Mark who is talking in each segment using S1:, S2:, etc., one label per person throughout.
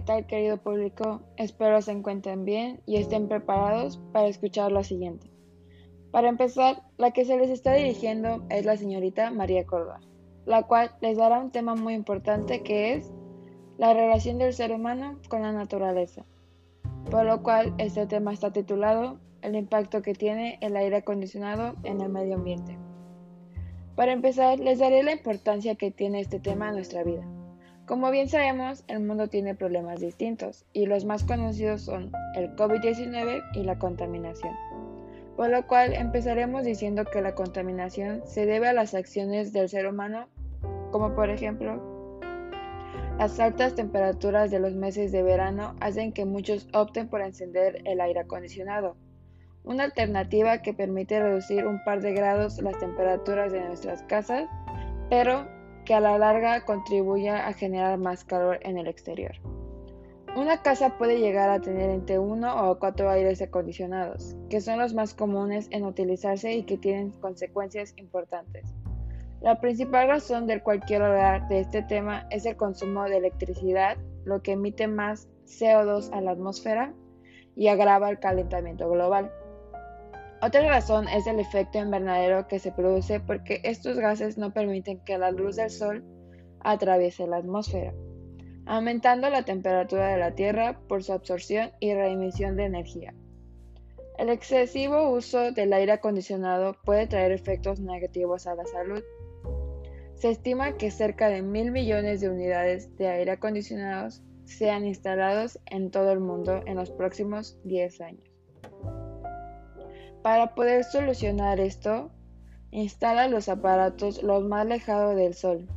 S1: tal querido público? Espero se encuentren bien y estén preparados para escuchar lo siguiente. Para empezar, la que se les está dirigiendo es la señorita María Córdoba, la cual les dará un tema muy importante que es la relación del ser humano con la naturaleza, por lo cual este tema está titulado El impacto que tiene el aire acondicionado en el medio ambiente. Para empezar, les daré la importancia que tiene este tema en nuestra vida. Como bien sabemos, el mundo tiene problemas distintos y los más conocidos son el COVID-19 y la contaminación. Por lo cual empezaremos diciendo que la contaminación se debe a las acciones del ser humano, como por ejemplo las altas temperaturas de los meses de verano hacen que muchos opten por encender el aire acondicionado, una alternativa que permite reducir un par de grados las temperaturas de nuestras casas, pero que a la larga contribuya a generar más calor en el exterior. Una casa puede llegar a tener entre uno o cuatro aires acondicionados, que son los más comunes en utilizarse y que tienen consecuencias importantes. La principal razón del cualquier hablar de este tema es el consumo de electricidad, lo que emite más CO2 a la atmósfera y agrava el calentamiento global. Otra razón es el efecto invernadero que se produce porque estos gases no permiten que la luz del sol atraviese la atmósfera, aumentando la temperatura de la Tierra por su absorción y reemisión de energía. El excesivo uso del aire acondicionado puede traer efectos negativos a la salud. Se estima que cerca de mil millones de unidades de aire acondicionados sean instalados en todo el mundo en los próximos 10 años. Para poder solucionar esto, instala los aparatos lo más alejado del sol.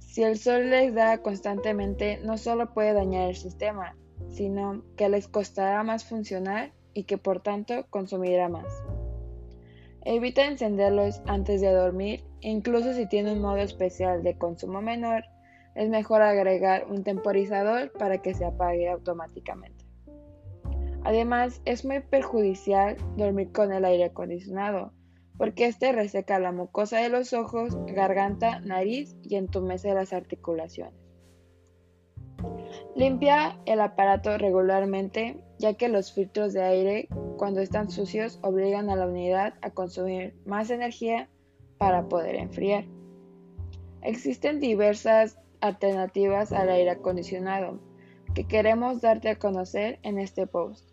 S1: Si el sol les da constantemente, no solo puede dañar el sistema, sino que les costará más funcionar y que por tanto consumirá más. Evita encenderlos antes de dormir, incluso si tiene un modo especial de consumo menor, es mejor agregar un temporizador para que se apague automáticamente. Además, es muy perjudicial dormir con el aire acondicionado, porque este reseca la mucosa de los ojos, garganta, nariz y entumece las articulaciones. Limpia el aparato regularmente, ya que los filtros de aire, cuando están sucios, obligan a la unidad a consumir más energía para poder enfriar. Existen diversas alternativas al aire acondicionado que queremos darte a conocer en este post.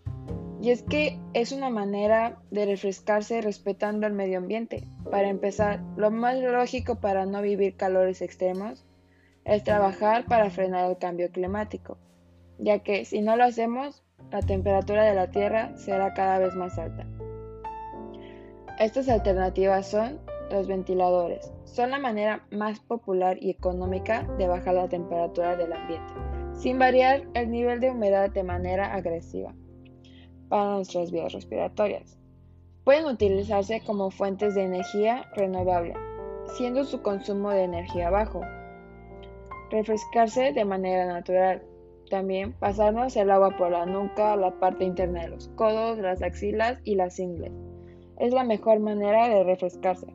S1: Y es que es una manera de refrescarse respetando el medio ambiente. Para empezar, lo más lógico para no vivir calores extremos es trabajar para frenar el cambio climático, ya que si no lo hacemos, la temperatura de la Tierra será cada vez más alta. Estas alternativas son los ventiladores. Son la manera más popular y económica de bajar la temperatura del ambiente, sin variar el nivel de humedad de manera agresiva para nuestras vías respiratorias. Pueden utilizarse como fuentes de energía renovable, siendo su consumo de energía bajo. Refrescarse de manera natural. También pasarnos el agua por la nuca, la parte interna de los codos, las axilas y las ingles. Es la mejor manera de refrescarse.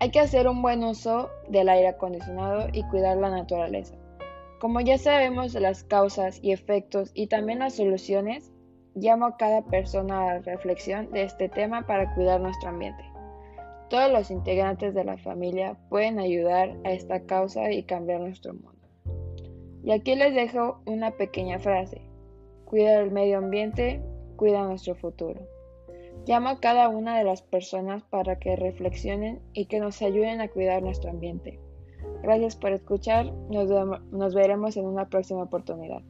S1: Hay que hacer un buen uso del aire acondicionado y cuidar la naturaleza. Como ya sabemos las causas y efectos y también las soluciones, Llamo a cada persona a la reflexión de este tema para cuidar nuestro ambiente. Todos los integrantes de la familia pueden ayudar a esta causa y cambiar nuestro mundo. Y aquí les dejo una pequeña frase. Cuida el medio ambiente, cuida nuestro futuro. Llamo a cada una de las personas para que reflexionen y que nos ayuden a cuidar nuestro ambiente. Gracias por escuchar, nos, nos veremos en una próxima oportunidad.